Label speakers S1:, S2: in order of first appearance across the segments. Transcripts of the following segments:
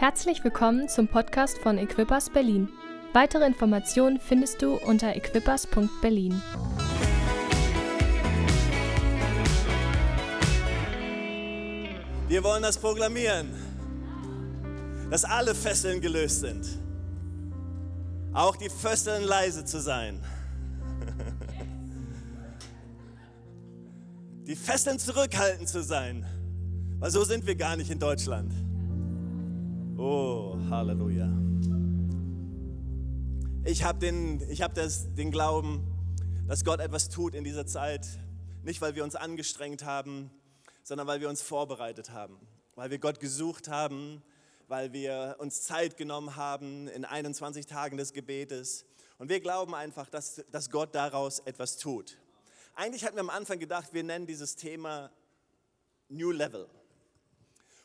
S1: Herzlich willkommen zum Podcast von Equippers Berlin. Weitere Informationen findest du unter equippers.berlin.
S2: Wir wollen das proklamieren, dass alle Fesseln gelöst sind. Auch die Fesseln leise zu sein. Die Fesseln zurückhaltend zu sein. Weil so sind wir gar nicht in Deutschland. Oh, Halleluja. Ich habe den, hab den Glauben, dass Gott etwas tut in dieser Zeit. Nicht, weil wir uns angestrengt haben, sondern weil wir uns vorbereitet haben. Weil wir Gott gesucht haben, weil wir uns Zeit genommen haben in 21 Tagen des Gebetes. Und wir glauben einfach, dass, dass Gott daraus etwas tut. Eigentlich hatten wir am Anfang gedacht, wir nennen dieses Thema New Level.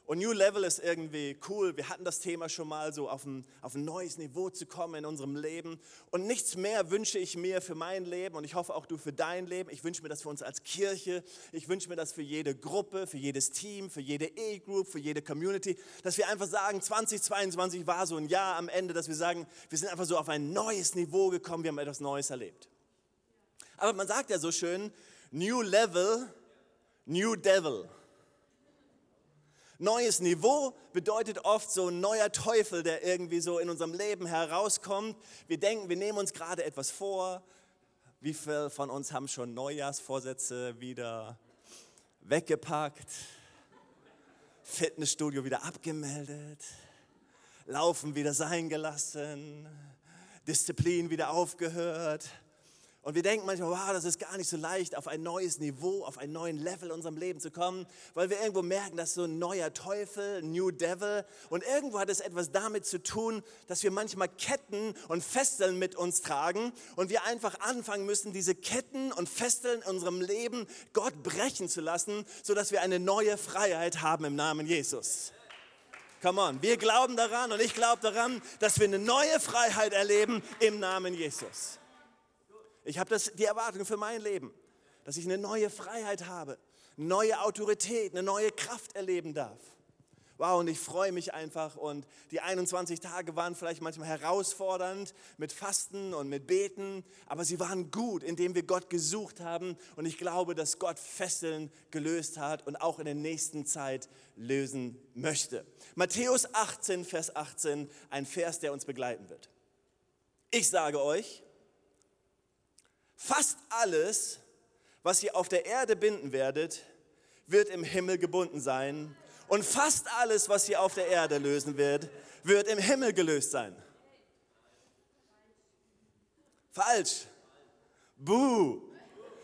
S2: Und New Level ist irgendwie cool. Wir hatten das Thema schon mal, so auf ein, auf ein neues Niveau zu kommen in unserem Leben. Und nichts mehr wünsche ich mir für mein Leben und ich hoffe auch du für dein Leben. Ich wünsche mir das für uns als Kirche. Ich wünsche mir das für jede Gruppe, für jedes Team, für jede E-Group, für jede Community, dass wir einfach sagen, 2022 war so ein Jahr am Ende, dass wir sagen, wir sind einfach so auf ein neues Niveau gekommen, wir haben etwas Neues erlebt. Aber man sagt ja so schön, New Level, New Devil. Neues Niveau bedeutet oft so ein neuer Teufel, der irgendwie so in unserem Leben herauskommt. Wir denken, wir nehmen uns gerade etwas vor. Wie viele von uns haben schon Neujahrsvorsätze wieder weggepackt? Fitnessstudio wieder abgemeldet? Laufen wieder sein gelassen? Disziplin wieder aufgehört? Und wir denken manchmal, wow, das ist gar nicht so leicht, auf ein neues Niveau, auf einen neuen Level in unserem Leben zu kommen, weil wir irgendwo merken, dass so ein neuer Teufel, New Devil, und irgendwo hat es etwas damit zu tun, dass wir manchmal Ketten und Fesseln mit uns tragen und wir einfach anfangen müssen, diese Ketten und Fesseln in unserem Leben Gott brechen zu lassen, sodass wir eine neue Freiheit haben im Namen Jesus. Come on, wir glauben daran und ich glaube daran, dass wir eine neue Freiheit erleben im Namen Jesus. Ich habe die Erwartung für mein Leben, dass ich eine neue Freiheit habe, neue Autorität, eine neue Kraft erleben darf. Wow, und ich freue mich einfach. Und die 21 Tage waren vielleicht manchmal herausfordernd mit Fasten und mit Beten, aber sie waren gut, indem wir Gott gesucht haben. Und ich glaube, dass Gott Fesseln gelöst hat und auch in der nächsten Zeit lösen möchte. Matthäus 18, Vers 18, ein Vers, der uns begleiten wird. Ich sage euch, Fast alles, was ihr auf der Erde binden werdet, wird im Himmel gebunden sein. Und fast alles, was ihr auf der Erde lösen wird, wird im Himmel gelöst sein. Falsch. Buh.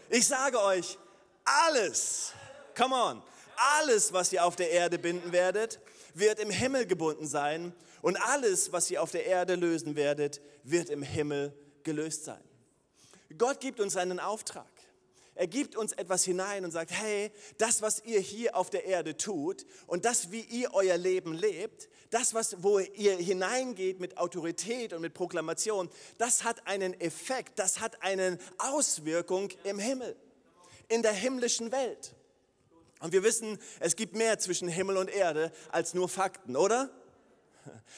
S2: Ich sage euch, alles, come on, alles, was ihr auf der Erde binden werdet, wird im Himmel gebunden sein. Und alles, was ihr auf der Erde lösen werdet, wird im Himmel gelöst sein. Gott gibt uns einen Auftrag. Er gibt uns etwas hinein und sagt, hey, das, was ihr hier auf der Erde tut und das, wie ihr euer Leben lebt, das, was, wo ihr hineingeht mit Autorität und mit Proklamation, das hat einen Effekt, das hat eine Auswirkung im Himmel, in der himmlischen Welt. Und wir wissen, es gibt mehr zwischen Himmel und Erde als nur Fakten, oder?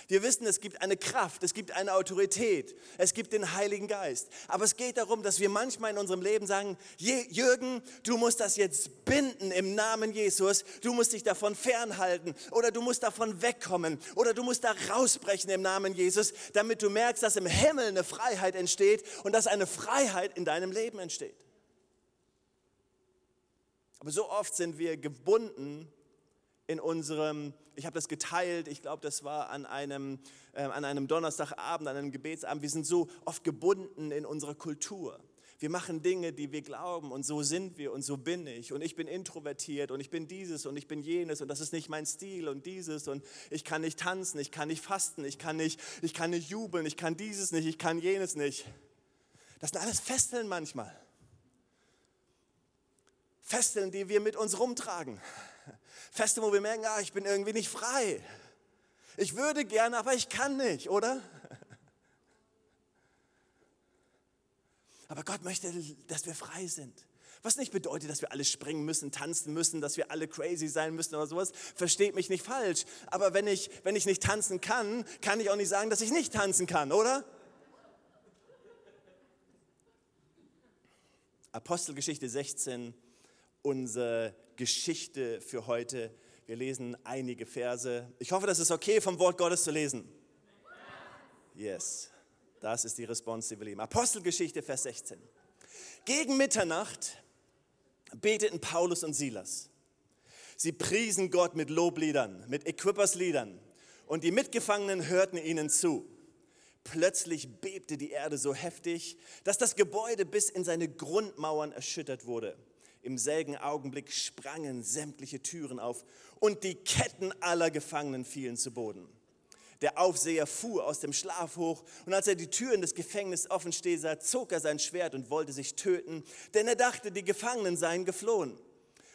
S2: Wir wissen, es gibt eine Kraft, es gibt eine Autorität, es gibt den Heiligen Geist. Aber es geht darum, dass wir manchmal in unserem Leben sagen, Jürgen, du musst das jetzt binden im Namen Jesus, du musst dich davon fernhalten oder du musst davon wegkommen oder du musst da rausbrechen im Namen Jesus, damit du merkst, dass im Himmel eine Freiheit entsteht und dass eine Freiheit in deinem Leben entsteht. Aber so oft sind wir gebunden in unserem, ich habe das geteilt, ich glaube, das war an einem, äh, an einem Donnerstagabend, an einem Gebetsabend, wir sind so oft gebunden in unserer Kultur. Wir machen Dinge, die wir glauben und so sind wir und so bin ich und ich bin introvertiert und ich bin dieses und ich bin jenes und das ist nicht mein Stil und dieses und ich kann nicht tanzen, ich kann nicht fasten, ich kann nicht, ich kann nicht jubeln, ich kann dieses nicht, ich kann jenes nicht. Das sind alles Fesseln manchmal. Fesseln, die wir mit uns rumtragen. Feste, wo wir merken, ah, ich bin irgendwie nicht frei. Ich würde gerne, aber ich kann nicht, oder? Aber Gott möchte, dass wir frei sind. Was nicht bedeutet, dass wir alle springen müssen, tanzen müssen, dass wir alle crazy sein müssen oder sowas. Versteht mich nicht falsch. Aber wenn ich, wenn ich nicht tanzen kann, kann ich auch nicht sagen, dass ich nicht tanzen kann, oder? Apostelgeschichte 16, unsere Geschichte für heute. Wir lesen einige Verse. Ich hoffe, das ist okay, vom Wort Gottes zu lesen. Yes, das ist die Response, die wir lieben. Apostelgeschichte, Vers 16. Gegen Mitternacht beteten Paulus und Silas. Sie priesen Gott mit Lobliedern, mit Equippers-Liedern und die Mitgefangenen hörten ihnen zu. Plötzlich bebte die Erde so heftig, dass das Gebäude bis in seine Grundmauern erschüttert wurde. Im selben Augenblick sprangen sämtliche Türen auf und die Ketten aller Gefangenen fielen zu Boden. Der Aufseher fuhr aus dem Schlaf hoch und als er die Türen des Gefängnisses offen stehen sah, zog er sein Schwert und wollte sich töten, denn er dachte, die Gefangenen seien geflohen.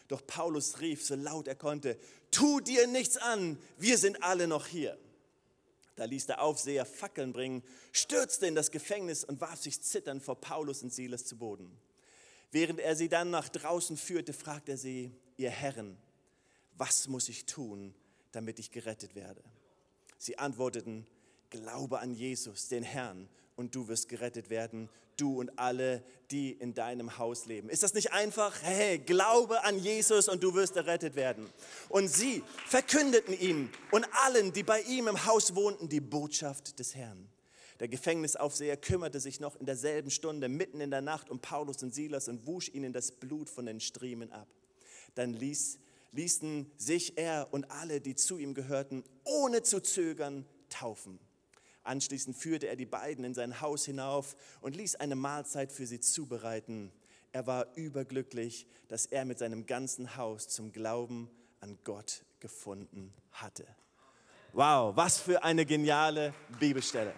S2: Doch Paulus rief so laut er konnte, tu dir nichts an, wir sind alle noch hier. Da ließ der Aufseher Fackeln bringen, stürzte in das Gefängnis und warf sich zitternd vor Paulus und Silas zu Boden. Während er sie dann nach draußen führte, fragte er sie, ihr Herren, was muss ich tun, damit ich gerettet werde? Sie antworteten, glaube an Jesus, den Herrn, und du wirst gerettet werden, du und alle, die in deinem Haus leben. Ist das nicht einfach? Hey, glaube an Jesus und du wirst errettet werden. Und sie verkündeten ihm und allen, die bei ihm im Haus wohnten, die Botschaft des Herrn. Der Gefängnisaufseher kümmerte sich noch in derselben Stunde mitten in der Nacht um Paulus und Silas und wusch ihnen das Blut von den Striemen ab. Dann ließ ließen sich er und alle, die zu ihm gehörten, ohne zu zögern taufen. Anschließend führte er die beiden in sein Haus hinauf und ließ eine Mahlzeit für sie zubereiten. Er war überglücklich, dass er mit seinem ganzen Haus zum Glauben an Gott gefunden hatte. Wow, was für eine geniale Bibelstelle.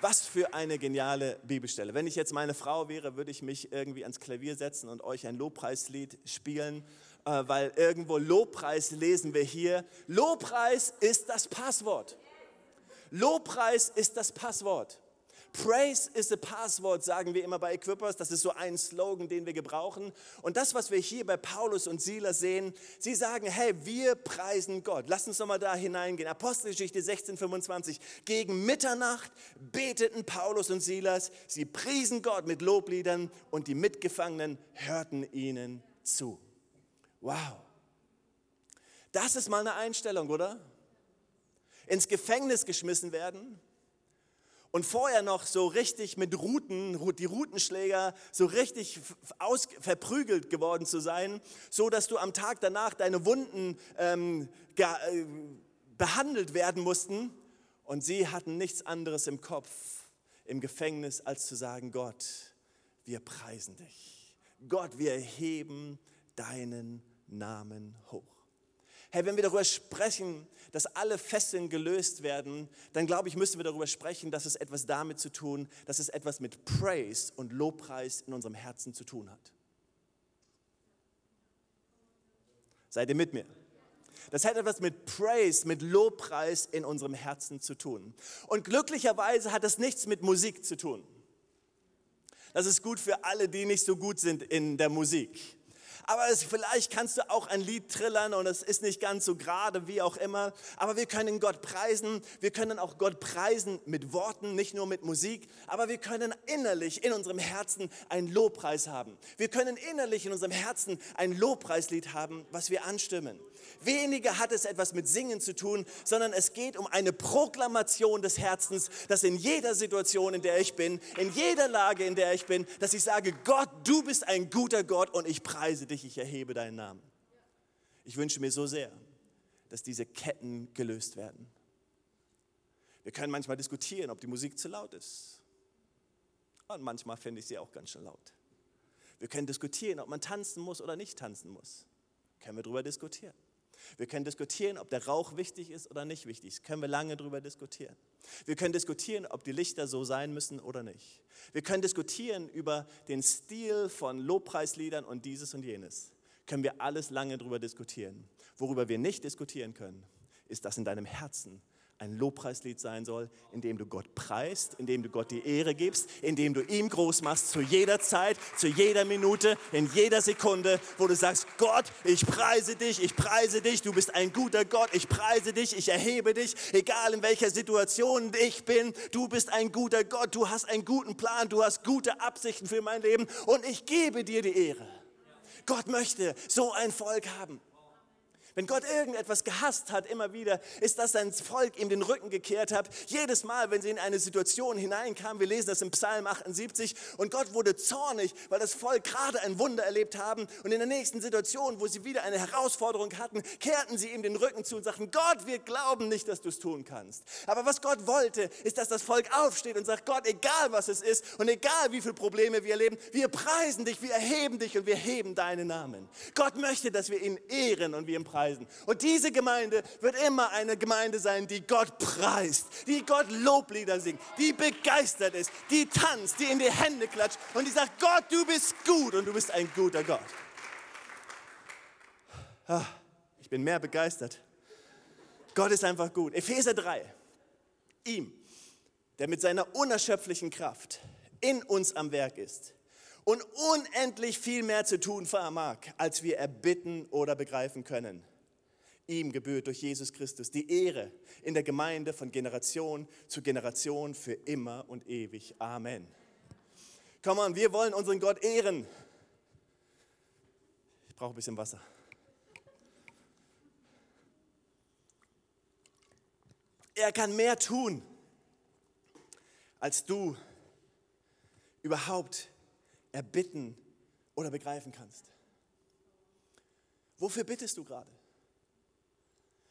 S2: Was für eine geniale Bibelstelle. Wenn ich jetzt meine Frau wäre, würde ich mich irgendwie ans Klavier setzen und euch ein Lobpreislied spielen äh, weil irgendwo Lobpreis lesen wir hier. Lobpreis ist das Passwort. Lobpreis ist das Passwort. Praise is the Passwort, sagen wir immer bei Equippers. Das ist so ein Slogan, den wir gebrauchen. Und das, was wir hier bei Paulus und Silas sehen, sie sagen, hey, wir preisen Gott. Lass uns nochmal da hineingehen. Apostelgeschichte 16, 25. Gegen Mitternacht beteten Paulus und Silas. Sie priesen Gott mit Lobliedern und die Mitgefangenen hörten ihnen zu. Wow. Das ist mal eine Einstellung, oder? Ins Gefängnis geschmissen werden und vorher noch so richtig mit Ruten, die Rutenschläger, so richtig aus, verprügelt geworden zu sein, so dass du am Tag danach deine Wunden ähm, äh, behandelt werden mussten. Und sie hatten nichts anderes im Kopf im Gefängnis, als zu sagen, Gott, wir preisen dich. Gott, wir erheben deinen Namen hoch. Hey, wenn wir darüber sprechen, dass alle Fesseln gelöst werden, dann glaube ich, müssen wir darüber sprechen, dass es etwas damit zu tun, dass es etwas mit Praise und Lobpreis in unserem Herzen zu tun hat. Seid ihr mit mir? Das hat etwas mit Praise, mit Lobpreis in unserem Herzen zu tun. Und glücklicherweise hat das nichts mit Musik zu tun. Das ist gut für alle, die nicht so gut sind in der Musik aber es, vielleicht kannst du auch ein Lied trillern und es ist nicht ganz so gerade, wie auch immer. Aber wir können Gott preisen. Wir können auch Gott preisen mit Worten, nicht nur mit Musik. Aber wir können innerlich in unserem Herzen einen Lobpreis haben. Wir können innerlich in unserem Herzen ein Lobpreislied haben, was wir anstimmen. Weniger hat es etwas mit Singen zu tun, sondern es geht um eine Proklamation des Herzens, dass in jeder Situation, in der ich bin, in jeder Lage, in der ich bin, dass ich sage, Gott, du bist ein guter Gott und ich preise dich, ich erhebe deinen Namen. Ich wünsche mir so sehr, dass diese Ketten gelöst werden. Wir können manchmal diskutieren, ob die Musik zu laut ist. Und manchmal finde ich sie auch ganz schön laut. Wir können diskutieren, ob man tanzen muss oder nicht tanzen muss. Können wir darüber diskutieren. Wir können diskutieren, ob der Rauch wichtig ist oder nicht wichtig ist. Können wir lange darüber diskutieren. Wir können diskutieren, ob die Lichter so sein müssen oder nicht. Wir können diskutieren über den Stil von Lobpreisliedern und dieses und jenes. Können wir alles lange darüber diskutieren. Worüber wir nicht diskutieren können, ist, dass in deinem Herzen ein Lobpreislied sein soll, in dem du Gott preist, in dem du Gott die Ehre gibst, in dem du ihm groß machst, zu jeder Zeit, zu jeder Minute, in jeder Sekunde, wo du sagst, Gott, ich preise dich, ich preise dich, du bist ein guter Gott, ich preise dich, ich erhebe dich, egal in welcher Situation ich bin, du bist ein guter Gott, du hast einen guten Plan, du hast gute Absichten für mein Leben und ich gebe dir die Ehre. Gott möchte so ein Volk haben. Wenn Gott irgendetwas gehasst hat, immer wieder, ist, dass sein Volk ihm den Rücken gekehrt hat. Jedes Mal, wenn sie in eine Situation hineinkamen, wir lesen das im Psalm 78, und Gott wurde zornig, weil das Volk gerade ein Wunder erlebt haben. Und in der nächsten Situation, wo sie wieder eine Herausforderung hatten, kehrten sie ihm den Rücken zu und sagten, Gott, wir glauben nicht, dass du es tun kannst. Aber was Gott wollte, ist, dass das Volk aufsteht und sagt, Gott, egal was es ist und egal wie viele Probleme wir erleben, wir preisen dich, wir erheben dich und wir heben deinen Namen. Gott möchte, dass wir ihn ehren und wir ihn preisen preisen. Und diese Gemeinde wird immer eine Gemeinde sein, die Gott preist, die Gott Loblieder singt, die begeistert ist, die tanzt, die in die Hände klatscht und die sagt, Gott, du bist gut und du bist ein guter Gott. Ah, ich bin mehr begeistert. Gott ist einfach gut. Epheser 3. Ihm, der mit seiner unerschöpflichen Kraft in uns am Werk ist und unendlich viel mehr zu tun vermag, als wir erbitten oder begreifen können. Ihm gebührt durch Jesus Christus die Ehre in der Gemeinde von Generation zu Generation für immer und ewig. Amen. Komm on, wir wollen unseren Gott ehren. Ich brauche ein bisschen Wasser. Er kann mehr tun, als du überhaupt erbitten oder begreifen kannst. Wofür bittest du gerade?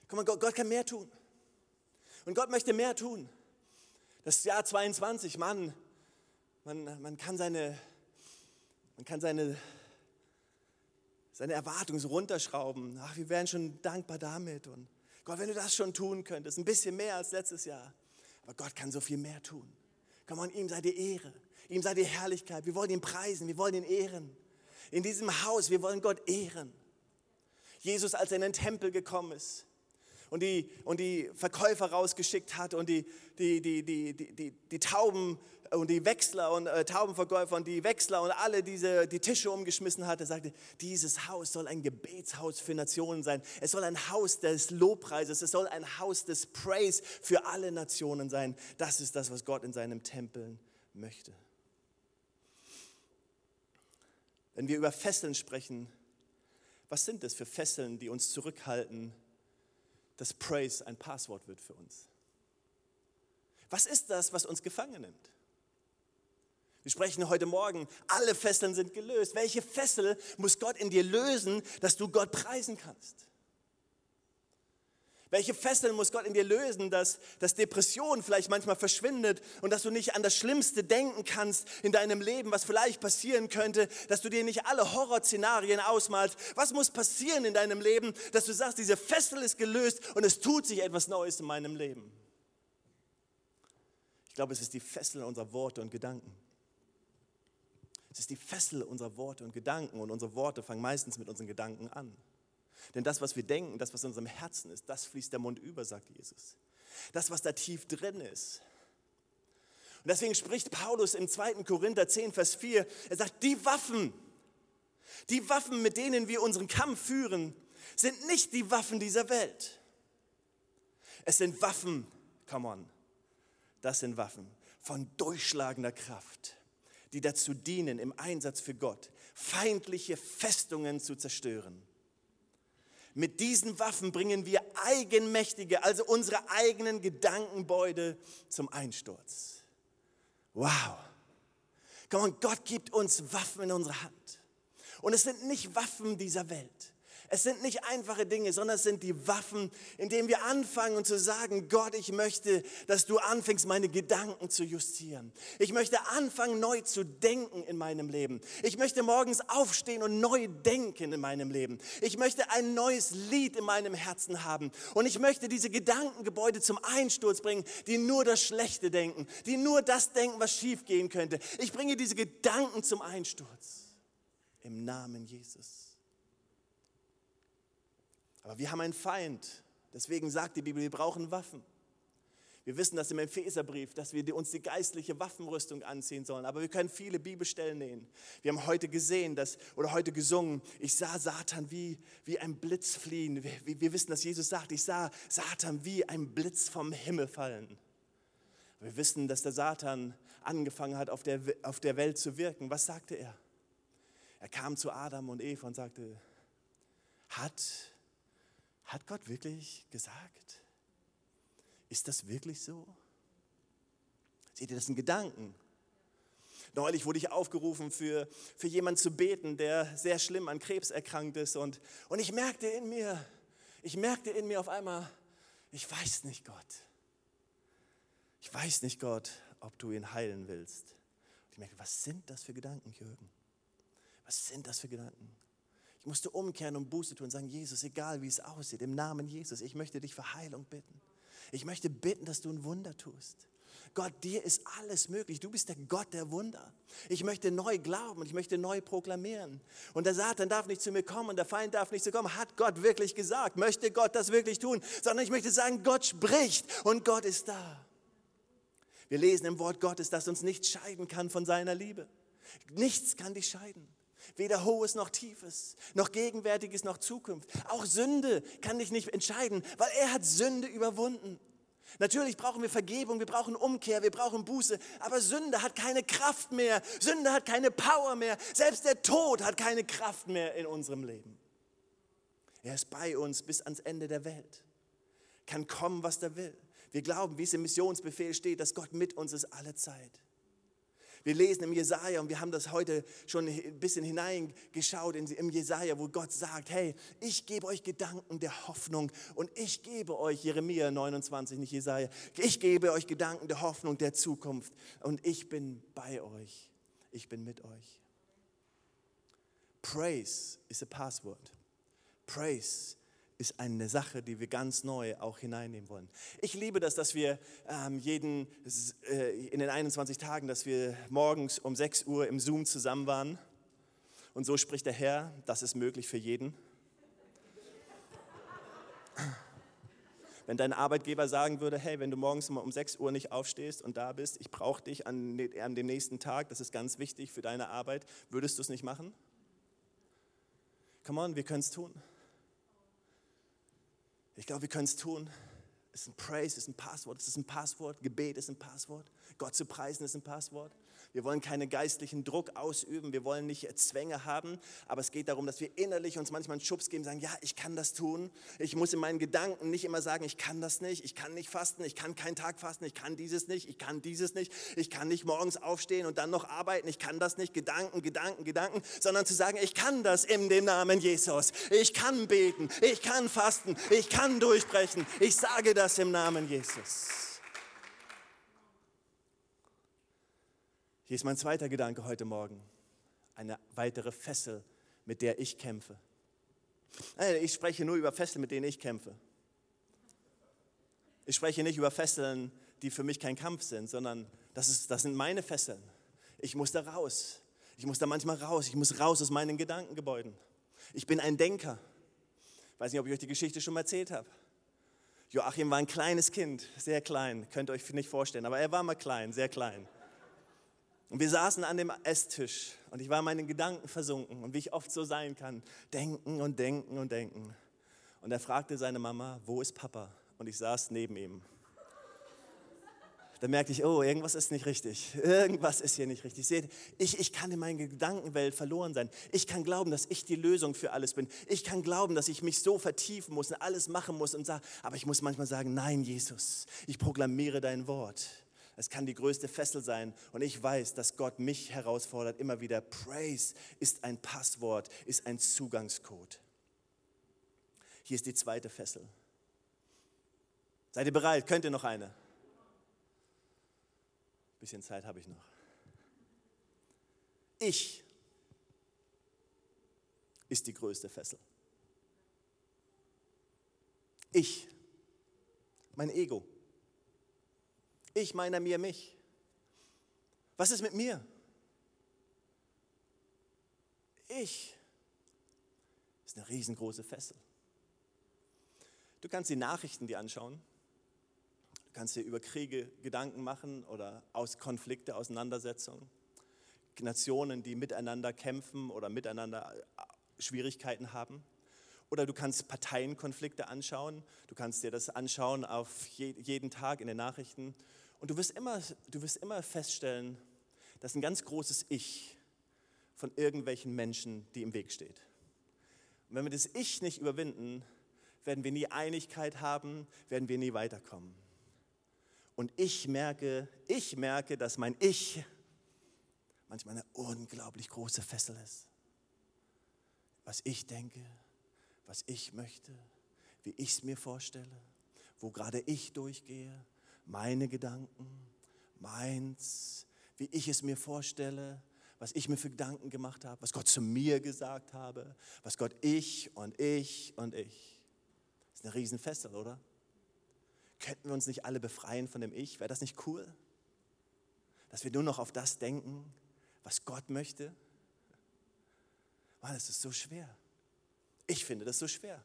S2: Guck Gott, Gott kann mehr tun. Und Gott möchte mehr tun. Das Jahr 22, Mann, man, man kann seine, man kann seine, seine Erwartungen so runterschrauben. Ach, wir wären schon dankbar damit. Und Gott, wenn du das schon tun könntest, ein bisschen mehr als letztes Jahr. Aber Gott kann so viel mehr tun. Komm an, ihm sei die Ehre, ihm sei die Herrlichkeit. Wir wollen ihn preisen, wir wollen ihn ehren. In diesem Haus, wir wollen Gott ehren. Jesus, als er in den Tempel gekommen ist, und die, und die Verkäufer rausgeschickt hat und die, die, die, die, die, die, die Tauben und die Wechsler und äh, Taubenverkäufer und die Wechsler und alle diese die Tische umgeschmissen hatte, sagte, dieses Haus soll ein Gebetshaus für Nationen sein. Es soll ein Haus des Lobpreises, es soll ein Haus des Praise für alle Nationen sein. Das ist das, was Gott in seinem Tempel möchte. Wenn wir über Fesseln sprechen, was sind das für Fesseln, die uns zurückhalten, dass Praise ein Passwort wird für uns. Was ist das, was uns gefangen nimmt? Wir sprechen heute Morgen, alle Fesseln sind gelöst. Welche Fessel muss Gott in dir lösen, dass du Gott preisen kannst? Welche Fesseln muss Gott in dir lösen, dass, dass Depression vielleicht manchmal verschwindet und dass du nicht an das Schlimmste denken kannst in deinem Leben, was vielleicht passieren könnte, dass du dir nicht alle Horrorszenarien ausmalst. Was muss passieren in deinem Leben, dass du sagst, diese Fessel ist gelöst und es tut sich etwas Neues in meinem Leben? Ich glaube, es ist die Fessel unserer Worte und Gedanken. Es ist die Fessel unserer Worte und Gedanken und unsere Worte fangen meistens mit unseren Gedanken an. Denn das, was wir denken, das, was in unserem Herzen ist, das fließt der Mund über, sagt Jesus. Das, was da tief drin ist. Und deswegen spricht Paulus im 2. Korinther 10, Vers 4, er sagt, die Waffen, die Waffen, mit denen wir unseren Kampf führen, sind nicht die Waffen dieser Welt. Es sind Waffen, come on, das sind Waffen von durchschlagender Kraft, die dazu dienen, im Einsatz für Gott feindliche Festungen zu zerstören. Mit diesen Waffen bringen wir eigenmächtige, also unsere eigenen Gedankenbeute zum Einsturz. Wow. Komm Gott gibt uns Waffen in unsere Hand. Und es sind nicht Waffen dieser Welt. Es sind nicht einfache Dinge, sondern es sind die Waffen, indem wir anfangen und zu sagen, Gott, ich möchte, dass du anfängst, meine Gedanken zu justieren. Ich möchte anfangen, neu zu denken in meinem Leben. Ich möchte morgens aufstehen und neu denken in meinem Leben. Ich möchte ein neues Lied in meinem Herzen haben. Und ich möchte diese Gedankengebäude zum Einsturz bringen, die nur das Schlechte denken, die nur das denken, was schiefgehen könnte. Ich bringe diese Gedanken zum Einsturz. Im Namen Jesus. Aber wir haben einen Feind. Deswegen sagt die Bibel, wir brauchen Waffen. Wir wissen das im Epheserbrief, dass wir uns die geistliche Waffenrüstung anziehen sollen. Aber wir können viele Bibelstellen nehmen. Wir haben heute gesehen, dass, oder heute gesungen, ich sah Satan wie, wie ein Blitz fliehen. Wir, wir wissen, dass Jesus sagt, ich sah Satan wie ein Blitz vom Himmel fallen. Wir wissen, dass der Satan angefangen hat, auf der, auf der Welt zu wirken. Was sagte er? Er kam zu Adam und Eva und sagte, hat, hat Gott wirklich gesagt? Ist das wirklich so? Seht ihr, das sind Gedanken. Neulich wurde ich aufgerufen, für, für jemanden zu beten, der sehr schlimm an Krebs erkrankt ist. Und, und ich merkte in mir, ich merkte in mir auf einmal, ich weiß nicht, Gott. Ich weiß nicht, Gott, ob du ihn heilen willst. Und ich merkte, was sind das für Gedanken, Jürgen? Was sind das für Gedanken? Ich musste umkehren und Buße tun und sagen, Jesus, egal wie es aussieht, im Namen Jesus, ich möchte dich für Heilung bitten. Ich möchte bitten, dass du ein Wunder tust. Gott, dir ist alles möglich. Du bist der Gott der Wunder. Ich möchte neu glauben und ich möchte neu proklamieren. Und der Satan darf nicht zu mir kommen und der Feind darf nicht zu kommen. Hat Gott wirklich gesagt? Möchte Gott das wirklich tun? Sondern ich möchte sagen, Gott spricht und Gott ist da. Wir lesen im Wort Gottes, dass uns nichts scheiden kann von seiner Liebe. Nichts kann dich scheiden. Weder Hohes noch Tiefes, noch Gegenwärtiges noch Zukunft. Auch Sünde kann dich nicht entscheiden, weil er hat Sünde überwunden. Natürlich brauchen wir Vergebung, wir brauchen Umkehr, wir brauchen Buße, aber Sünde hat keine Kraft mehr, Sünde hat keine Power mehr, selbst der Tod hat keine Kraft mehr in unserem Leben. Er ist bei uns bis ans Ende der Welt, kann kommen, was er will. Wir glauben, wie es im Missionsbefehl steht, dass Gott mit uns ist alle Zeit. Wir lesen im Jesaja und wir haben das heute schon ein bisschen hineingeschaut in, im Jesaja, wo Gott sagt: Hey, ich gebe euch Gedanken der Hoffnung und ich gebe euch, Jeremia 29, nicht Jesaja, ich gebe euch Gedanken der Hoffnung der Zukunft und ich bin bei euch. Ich bin mit euch. Praise is a password. Praise ist eine Sache, die wir ganz neu auch hineinnehmen wollen. Ich liebe das, dass wir ähm, jeden, äh, in den 21 Tagen, dass wir morgens um 6 Uhr im Zoom zusammen waren. Und so spricht der Herr, das ist möglich für jeden. Wenn dein Arbeitgeber sagen würde, hey, wenn du morgens um 6 Uhr nicht aufstehst und da bist, ich brauche dich an, an dem nächsten Tag, das ist ganz wichtig für deine Arbeit, würdest du es nicht machen? Come on, wir können es tun. Ich glaube, wir können es tun. Es ist ein Praise, es ist ein Passwort, es ist ein Passwort. Gebet ist ein Passwort. Gott zu preisen ist ein Passwort. Wir wollen keinen geistlichen Druck ausüben, wir wollen nicht Zwänge haben, aber es geht darum, dass wir innerlich uns manchmal einen Schubs geben, sagen, ja, ich kann das tun. Ich muss in meinen Gedanken nicht immer sagen, ich kann das nicht, ich kann nicht fasten, ich kann keinen Tag fasten, ich kann dieses nicht, ich kann dieses nicht, ich kann nicht morgens aufstehen und dann noch arbeiten, ich kann das nicht, Gedanken, Gedanken, Gedanken, sondern zu sagen, ich kann das in dem Namen Jesus. Ich kann beten, ich kann fasten, ich kann durchbrechen. Ich sage das im Namen Jesus. Hier ist mein zweiter Gedanke heute Morgen. Eine weitere Fessel, mit der ich kämpfe. Ich spreche nur über Fesseln, mit denen ich kämpfe. Ich spreche nicht über Fesseln, die für mich kein Kampf sind, sondern das, ist, das sind meine Fesseln. Ich muss da raus. Ich muss da manchmal raus. Ich muss raus aus meinen Gedankengebäuden. Ich bin ein Denker. Ich weiß nicht, ob ich euch die Geschichte schon mal erzählt habe. Joachim war ein kleines Kind, sehr klein, könnt ihr euch nicht vorstellen, aber er war mal klein, sehr klein. Und wir saßen an dem Esstisch und ich war in meinen Gedanken versunken und wie ich oft so sein kann, denken und denken und denken. Und er fragte seine Mama, wo ist Papa? Und ich saß neben ihm. Da merkte ich, oh, irgendwas ist nicht richtig. Irgendwas ist hier nicht richtig. Seht, ich, ich kann in meiner Gedankenwelt verloren sein. Ich kann glauben, dass ich die Lösung für alles bin. Ich kann glauben, dass ich mich so vertiefen muss und alles machen muss und sage, aber ich muss manchmal sagen, nein, Jesus, ich proklamiere dein Wort. Es kann die größte Fessel sein. Und ich weiß, dass Gott mich herausfordert immer wieder. Praise ist ein Passwort, ist ein Zugangscode. Hier ist die zweite Fessel. Seid ihr bereit? Könnt ihr noch eine? Ein bisschen Zeit habe ich noch. Ich ist die größte Fessel. Ich, mein Ego. Ich meiner mir mich. Was ist mit mir? Ich ist eine riesengroße Fessel. Du kannst die Nachrichten dir anschauen. Du kannst dir über Kriege Gedanken machen oder aus Konflikte, Auseinandersetzungen. Nationen, die miteinander kämpfen oder miteinander äh, Schwierigkeiten haben. Oder du kannst Parteienkonflikte anschauen. Du kannst dir das anschauen auf jeden Tag in den Nachrichten. Und du wirst immer, du wirst immer feststellen, dass ein ganz großes Ich von irgendwelchen Menschen, die im Weg steht. Und wenn wir das Ich nicht überwinden, werden wir nie Einigkeit haben, werden wir nie weiterkommen. Und ich merke, ich merke, dass mein Ich manchmal eine unglaublich große Fessel ist. Was ich denke, was ich möchte, wie ich es mir vorstelle, wo gerade ich durchgehe, meine Gedanken, meins, wie ich es mir vorstelle, was ich mir für Gedanken gemacht habe, was Gott zu mir gesagt habe, was Gott ich und ich und ich. Das ist eine Riesenfessel, oder? Könnten wir uns nicht alle befreien von dem Ich? Wäre das nicht cool? Dass wir nur noch auf das denken, was Gott möchte? Mann, es ist so schwer. Ich finde das so schwer.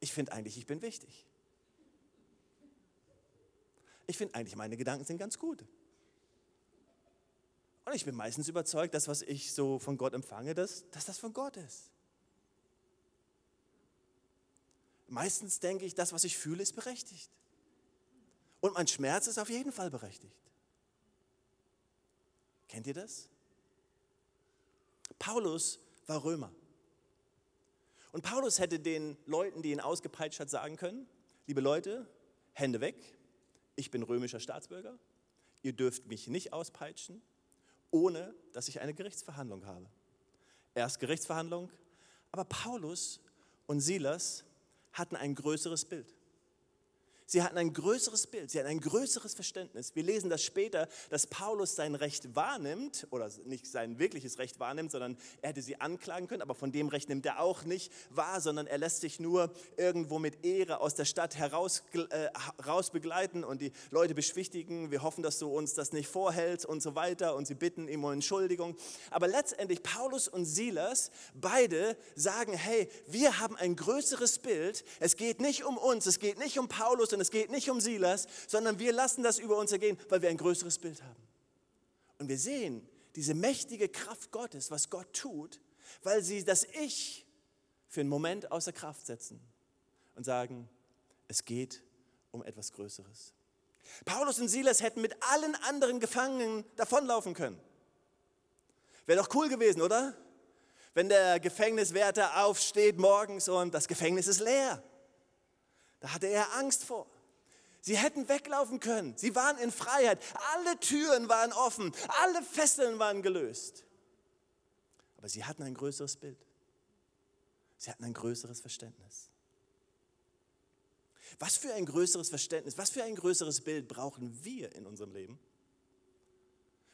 S2: Ich finde eigentlich, ich bin wichtig. Ich finde eigentlich, meine Gedanken sind ganz gut. Und ich bin meistens überzeugt, dass was ich so von Gott empfange, dass, dass das von Gott ist. Meistens denke ich, das, was ich fühle, ist berechtigt. Und mein Schmerz ist auf jeden Fall berechtigt. Kennt ihr das? Paulus war Römer. Und Paulus hätte den Leuten, die ihn ausgepeitscht hat, sagen können, liebe Leute, Hände weg, ich bin römischer Staatsbürger, ihr dürft mich nicht auspeitschen, ohne dass ich eine Gerichtsverhandlung habe. Erst Gerichtsverhandlung, aber Paulus und Silas hatten ein größeres Bild. Sie hatten ein größeres Bild, sie hatten ein größeres Verständnis. Wir lesen das später, dass Paulus sein Recht wahrnimmt, oder nicht sein wirkliches Recht wahrnimmt, sondern er hätte sie anklagen können, aber von dem Recht nimmt er auch nicht wahr, sondern er lässt sich nur irgendwo mit Ehre aus der Stadt heraus, äh, raus begleiten und die Leute beschwichtigen. Wir hoffen, dass du uns das nicht vorhältst und so weiter und sie bitten ihm um Entschuldigung. Aber letztendlich Paulus und Silas, beide sagen, hey, wir haben ein größeres Bild. Es geht nicht um uns, es geht nicht um Paulus und es geht nicht um Silas, sondern wir lassen das über uns ergehen, weil wir ein größeres Bild haben. Und wir sehen diese mächtige Kraft Gottes, was Gott tut, weil sie das Ich für einen Moment außer Kraft setzen und sagen, es geht um etwas Größeres. Paulus und Silas hätten mit allen anderen Gefangenen davonlaufen können. Wäre doch cool gewesen, oder? Wenn der Gefängniswärter aufsteht morgens und das Gefängnis ist leer. Da hatte er Angst vor. Sie hätten weglaufen können. Sie waren in Freiheit. Alle Türen waren offen. Alle Fesseln waren gelöst. Aber sie hatten ein größeres Bild. Sie hatten ein größeres Verständnis. Was für ein größeres Verständnis, was für ein größeres Bild brauchen wir in unserem Leben?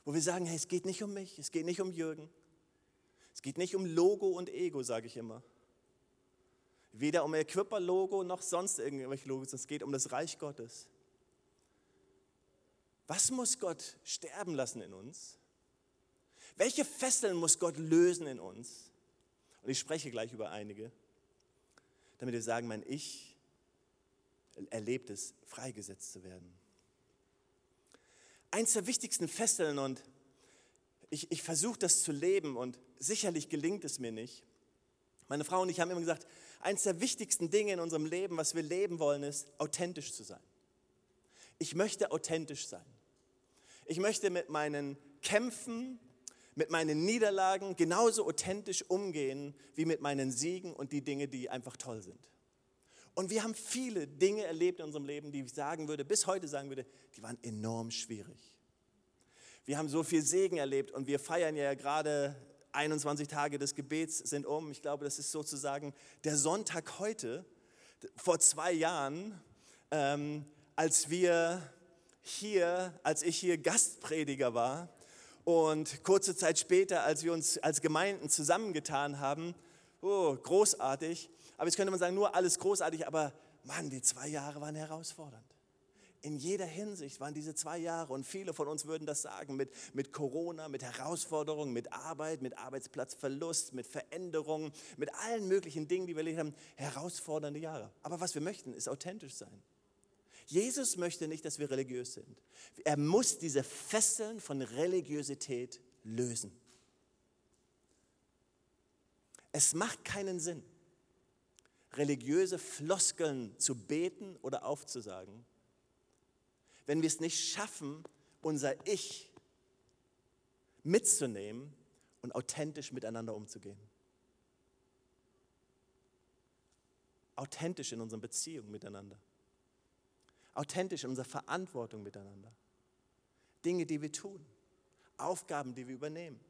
S2: Wo wir sagen, hey, es geht nicht um mich, es geht nicht um Jürgen, es geht nicht um Logo und Ego, sage ich immer. Weder um Equiper-Logo noch sonst irgendwelche Logos. Es geht um das Reich Gottes. Was muss Gott sterben lassen in uns? Welche Fesseln muss Gott lösen in uns? Und ich spreche gleich über einige, damit wir sagen, mein Ich erlebt es, freigesetzt zu werden. Eins der wichtigsten Fesseln und ich, ich versuche das zu leben und sicherlich gelingt es mir nicht. Meine Frau und ich haben immer gesagt, eines der wichtigsten Dinge in unserem Leben, was wir leben wollen, ist, authentisch zu sein. Ich möchte authentisch sein. Ich möchte mit meinen Kämpfen, mit meinen Niederlagen genauso authentisch umgehen wie mit meinen Siegen und die Dinge, die einfach toll sind. Und wir haben viele Dinge erlebt in unserem Leben, die ich sagen würde, bis heute sagen würde, die waren enorm schwierig. Wir haben so viel Segen erlebt und wir feiern ja gerade 21 Tage des Gebets sind um. Ich glaube, das ist sozusagen der Sonntag heute, vor zwei Jahren, ähm, als wir hier, als ich hier Gastprediger war und kurze Zeit später, als wir uns als Gemeinden zusammengetan haben, oh, großartig. Aber jetzt könnte man sagen, nur alles großartig, aber Mann, die zwei Jahre waren herausfordernd in jeder Hinsicht waren diese zwei Jahre, und viele von uns würden das sagen, mit, mit Corona, mit Herausforderungen, mit Arbeit, mit Arbeitsplatzverlust, mit Veränderungen, mit allen möglichen Dingen, die wir erlebt haben, herausfordernde Jahre. Aber was wir möchten, ist authentisch sein. Jesus möchte nicht, dass wir religiös sind. Er muss diese Fesseln von Religiosität lösen. Es macht keinen Sinn, religiöse Floskeln zu beten oder aufzusagen, wenn wir es nicht schaffen, unser Ich mitzunehmen und authentisch miteinander umzugehen. Authentisch in unseren Beziehungen miteinander. Authentisch in unserer Verantwortung miteinander. Dinge, die wir tun. Aufgaben, die wir übernehmen.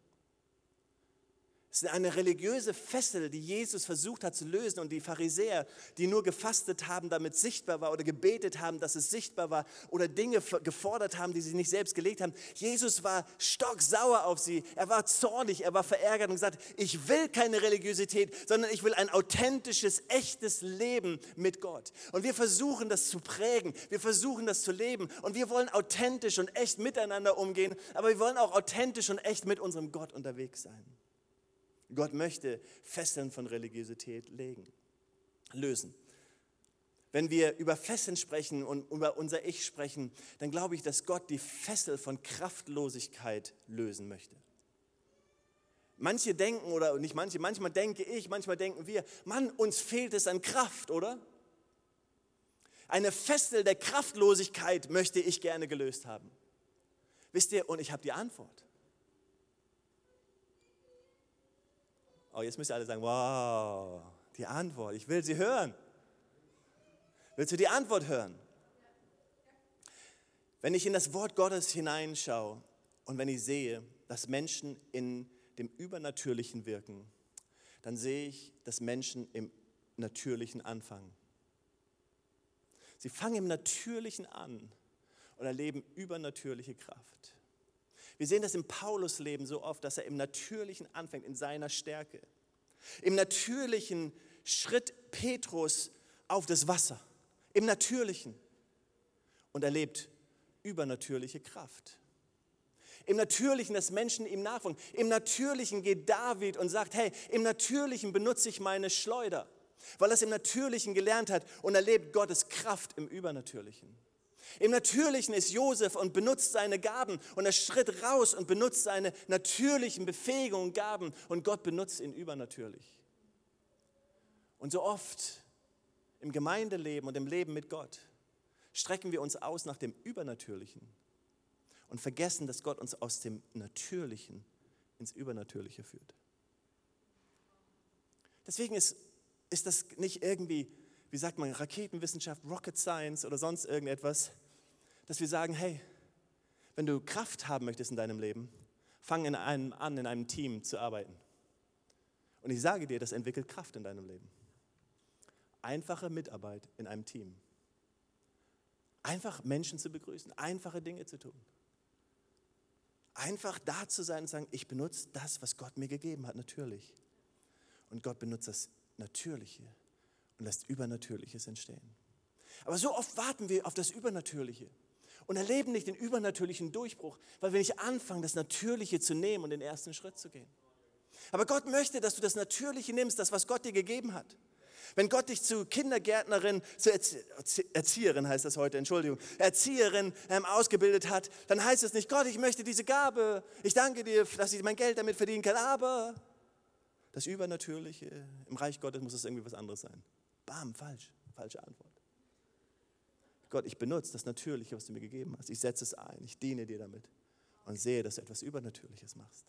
S2: Es ist eine religiöse Fessel, die Jesus versucht hat zu lösen und die Pharisäer, die nur gefastet haben, damit es sichtbar war oder gebetet haben, dass es sichtbar war oder Dinge gefordert haben, die sie nicht selbst gelegt haben. Jesus war stocksauer auf sie, er war zornig, er war verärgert und gesagt, ich will keine Religiosität, sondern ich will ein authentisches, echtes Leben mit Gott. Und wir versuchen das zu prägen, wir versuchen das zu leben und wir wollen authentisch und echt miteinander umgehen, aber wir wollen auch authentisch und echt mit unserem Gott unterwegs sein. Gott möchte Fesseln von Religiosität legen, lösen. Wenn wir über Fesseln sprechen und über unser Ich sprechen, dann glaube ich, dass Gott die Fessel von Kraftlosigkeit lösen möchte. Manche denken, oder nicht manche, manchmal denke ich, manchmal denken wir, Mann, uns fehlt es an Kraft, oder? Eine Fessel der Kraftlosigkeit möchte ich gerne gelöst haben. Wisst ihr, und ich habe die Antwort. Oh, jetzt müsst ihr alle sagen, wow, die Antwort, ich will sie hören. Willst du die Antwort hören? Wenn ich in das Wort Gottes hineinschaue und wenn ich sehe, dass Menschen in dem Übernatürlichen wirken, dann sehe ich, dass Menschen im Natürlichen anfangen. Sie fangen im Natürlichen an und erleben übernatürliche Kraft. Wir sehen das im Paulus-Leben so oft, dass er im Natürlichen anfängt, in seiner Stärke. Im Natürlichen schritt Petrus auf das Wasser. Im Natürlichen. Und erlebt übernatürliche Kraft. Im Natürlichen, dass Menschen ihm nachfolgen. Im Natürlichen geht David und sagt, hey, im Natürlichen benutze ich meine Schleuder, weil er es im Natürlichen gelernt hat und erlebt Gottes Kraft im Übernatürlichen. Im Natürlichen ist Josef und benutzt seine Gaben und er schritt raus und benutzt seine natürlichen Befähigungen und Gaben und Gott benutzt ihn übernatürlich. Und so oft im Gemeindeleben und im Leben mit Gott strecken wir uns aus nach dem Übernatürlichen und vergessen, dass Gott uns aus dem Natürlichen ins Übernatürliche führt. Deswegen ist, ist das nicht irgendwie wie sagt man, Raketenwissenschaft, Rocket Science oder sonst irgendetwas, dass wir sagen, hey, wenn du Kraft haben möchtest in deinem Leben, fang in einem an, in einem Team zu arbeiten. Und ich sage dir, das entwickelt Kraft in deinem Leben. Einfache Mitarbeit in einem Team. Einfach Menschen zu begrüßen, einfache Dinge zu tun. Einfach da zu sein und sagen, ich benutze das, was Gott mir gegeben hat, natürlich. Und Gott benutzt das Natürliche und lässt Übernatürliches entstehen. Aber so oft warten wir auf das Übernatürliche und erleben nicht den übernatürlichen Durchbruch, weil wir nicht anfangen, das Natürliche zu nehmen und den ersten Schritt zu gehen. Aber Gott möchte, dass du das Natürliche nimmst, das, was Gott dir gegeben hat. Wenn Gott dich zu Kindergärtnerin, zu Erzieherin heißt das heute, Entschuldigung, Erzieherin ähm, ausgebildet hat, dann heißt es nicht, Gott, ich möchte diese Gabe, ich danke dir, dass ich mein Geld damit verdienen kann, aber das Übernatürliche im Reich Gottes muss es irgendwie was anderes sein. Bam, falsch, falsche Antwort. Gott, ich benutze das Natürliche, was du mir gegeben hast. Ich setze es ein, ich diene dir damit und sehe, dass du etwas Übernatürliches machst.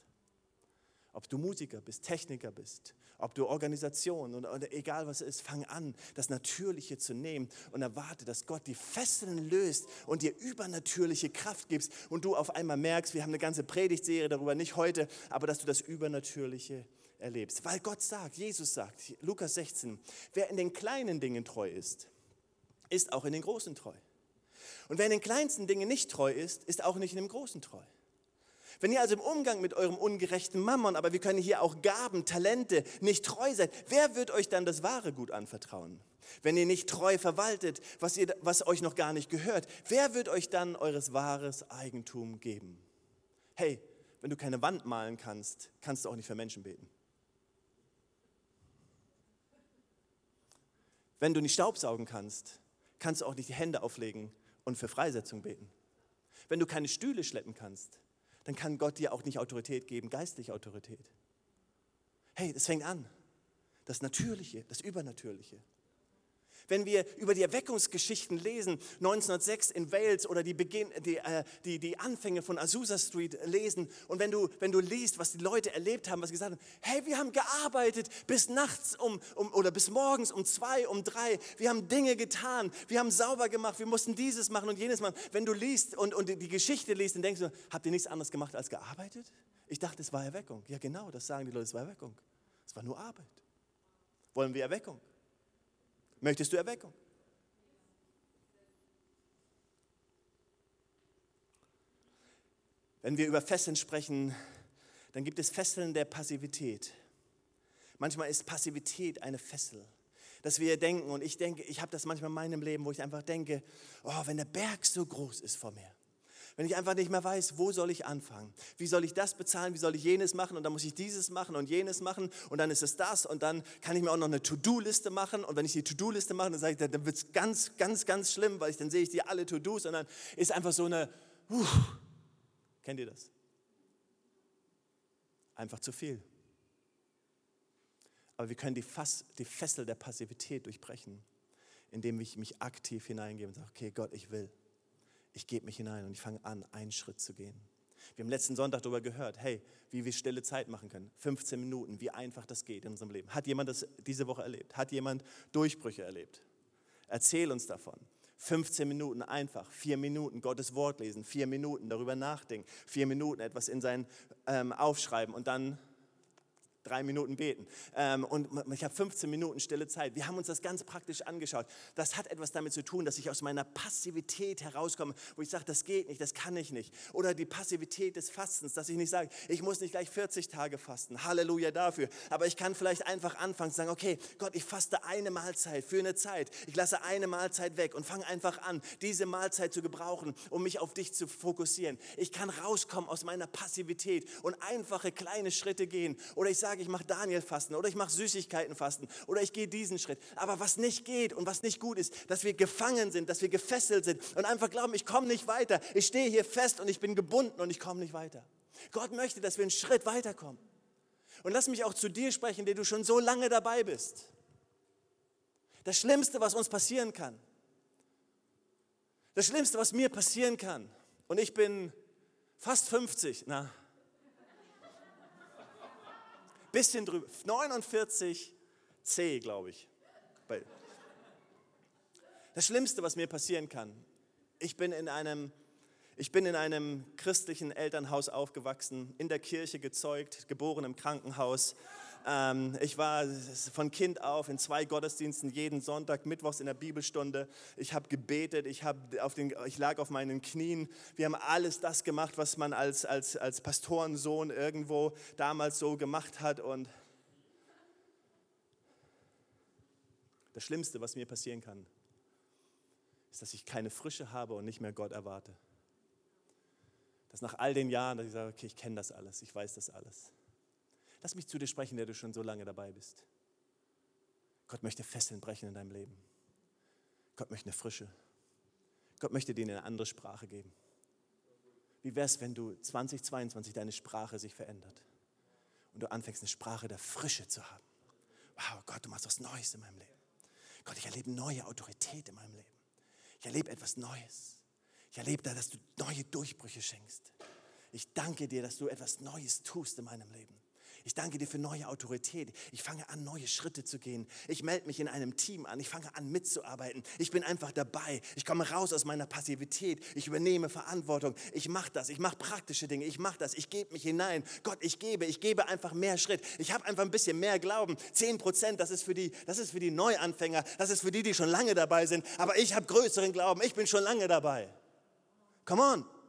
S2: Ob du Musiker bist, Techniker bist, ob du Organisation oder, oder, egal was es ist, fang an, das Natürliche zu nehmen und erwarte, dass Gott die Fesseln löst und dir übernatürliche Kraft gibst und du auf einmal merkst, wir haben eine ganze Predigtserie darüber, nicht heute, aber dass du das Übernatürliche erlebst. Weil Gott sagt, Jesus sagt, Lukas 16, wer in den kleinen Dingen treu ist, ist auch in den großen treu. Und wer in den kleinsten Dingen nicht treu ist, ist auch nicht in dem großen treu. Wenn ihr also im Umgang mit eurem ungerechten Mammon, aber wir können hier auch Gaben, Talente, nicht treu seid, wer wird euch dann das wahre Gut anvertrauen? Wenn ihr nicht treu verwaltet, was, ihr, was euch noch gar nicht gehört, wer wird euch dann eures wahres Eigentum geben? Hey, wenn du keine Wand malen kannst, kannst du auch nicht für Menschen beten. Wenn du nicht Staubsaugen kannst, kannst du auch nicht die Hände auflegen und für Freisetzung beten. Wenn du keine Stühle schleppen kannst, dann kann Gott dir auch nicht Autorität geben, geistliche Autorität. Hey, das fängt an. Das Natürliche, das Übernatürliche wenn wir über die Erweckungsgeschichten lesen, 1906 in Wales oder die, Beginn, die, äh, die, die Anfänge von Azusa Street lesen und wenn du, wenn du liest, was die Leute erlebt haben, was sie gesagt haben, hey, wir haben gearbeitet bis nachts um, um, oder bis morgens um zwei, um drei, wir haben Dinge getan, wir haben sauber gemacht, wir mussten dieses machen und jenes machen. Wenn du liest und, und die Geschichte liest, dann denkst du, habt ihr nichts anderes gemacht als gearbeitet? Ich dachte, es war Erweckung. Ja genau, das sagen die Leute, es war Erweckung. Es war nur Arbeit. Wollen wir Erweckung? Möchtest du Erweckung? Wenn wir über Fesseln sprechen, dann gibt es Fesseln der Passivität. Manchmal ist Passivität eine Fessel, dass wir denken, und ich denke, ich habe das manchmal in meinem Leben, wo ich einfach denke, oh, wenn der Berg so groß ist vor mir, wenn ich einfach nicht mehr weiß, wo soll ich anfangen? Wie soll ich das bezahlen? Wie soll ich jenes machen? Und dann muss ich dieses machen und jenes machen und dann ist es das und dann kann ich mir auch noch eine To-Do-Liste machen und wenn ich die To-Do-Liste mache, dann sage ich, dann wird es ganz, ganz, ganz schlimm, weil ich dann sehe ich die alle To-Dos und dann ist einfach so eine, uh, kennt ihr das? Einfach zu viel. Aber wir können die, Fass, die Fessel der Passivität durchbrechen, indem ich mich aktiv hineingebe und sage, okay, Gott, ich will ich gebe mich hinein und ich fange an, einen Schritt zu gehen. Wir haben letzten Sonntag darüber gehört, hey, wie wir stille Zeit machen können. 15 Minuten, wie einfach das geht in unserem Leben. Hat jemand das diese Woche erlebt? Hat jemand Durchbrüche erlebt? Erzähl uns davon. 15 Minuten einfach, vier Minuten Gottes Wort lesen, vier Minuten darüber nachdenken, vier Minuten etwas in sein ähm, Aufschreiben und dann drei Minuten beten. Ähm, und ich habe 15 Minuten stille Zeit. Wir haben uns das ganz praktisch angeschaut. Das hat etwas damit zu tun, dass ich aus meiner Passivität herauskomme, wo ich sage, das geht nicht, das kann ich nicht. Oder die Passivität des Fastens, dass ich nicht sage, ich muss nicht gleich 40 Tage fasten. Halleluja dafür. Aber ich kann vielleicht einfach anfangen zu sagen, okay, Gott, ich faste eine Mahlzeit für eine Zeit. Ich lasse eine Mahlzeit weg und fange einfach an, diese Mahlzeit zu gebrauchen, um mich auf dich zu fokussieren. Ich kann rauskommen aus meiner Passivität und einfache kleine Schritte gehen. Oder ich sage, sage, ich mache Daniel fasten oder ich mache Süßigkeiten fasten oder ich gehe diesen Schritt. Aber was nicht geht und was nicht gut ist, dass wir gefangen sind, dass wir gefesselt sind und einfach glauben, ich komme nicht weiter. Ich stehe hier fest und ich bin gebunden und ich komme nicht weiter. Gott möchte, dass wir einen Schritt weiterkommen. Und lass mich auch zu dir sprechen, der du schon so lange dabei bist. Das Schlimmste, was uns passieren kann, das Schlimmste, was mir passieren kann, und ich bin fast 50, na, bisschen drüber, 49 C, glaube ich. Das Schlimmste, was mir passieren kann, ich bin in einem ich bin in einem christlichen Elternhaus aufgewachsen, in der Kirche gezeugt, geboren im Krankenhaus. Ähm, ich war von Kind auf in zwei Gottesdiensten jeden Sonntag, mittwochs in der Bibelstunde. Ich habe gebetet, ich, hab auf den, ich lag auf meinen Knien. Wir haben alles das gemacht, was man als, als, als Pastorensohn irgendwo damals so gemacht hat. Und das Schlimmste, was mir passieren kann, ist, dass ich keine Frische habe und nicht mehr Gott erwarte. Dass nach all den Jahren, dass ich sage, okay, ich kenne das alles, ich weiß das alles. Lass mich zu dir sprechen, der du schon so lange dabei bist. Gott möchte Fesseln brechen in deinem Leben. Gott möchte eine Frische. Gott möchte dir eine andere Sprache geben. Wie wäre es, wenn du 2022 deine Sprache sich verändert und du anfängst, eine Sprache der Frische zu haben? Wow, Gott, du machst was Neues in meinem Leben. Gott, ich erlebe neue Autorität in meinem Leben. Ich erlebe etwas Neues. Ich erlebe da, dass du neue Durchbrüche schenkst. Ich danke dir, dass du etwas Neues tust in meinem Leben. Ich danke dir für neue Autorität. Ich fange an, neue Schritte zu gehen. Ich melde mich in einem Team an. Ich fange an, mitzuarbeiten. Ich bin einfach dabei. Ich komme raus aus meiner Passivität. Ich übernehme Verantwortung. Ich mache das. Ich mache praktische Dinge. Ich mache das. Ich gebe mich hinein. Gott, ich gebe. Ich gebe einfach mehr Schritt. Ich habe einfach ein bisschen mehr Glauben. Zehn Prozent, das ist für die, das ist für die Neuanfänger. Das ist für die, die schon lange dabei sind. Aber ich habe größeren Glauben. Ich bin schon lange dabei. Come on.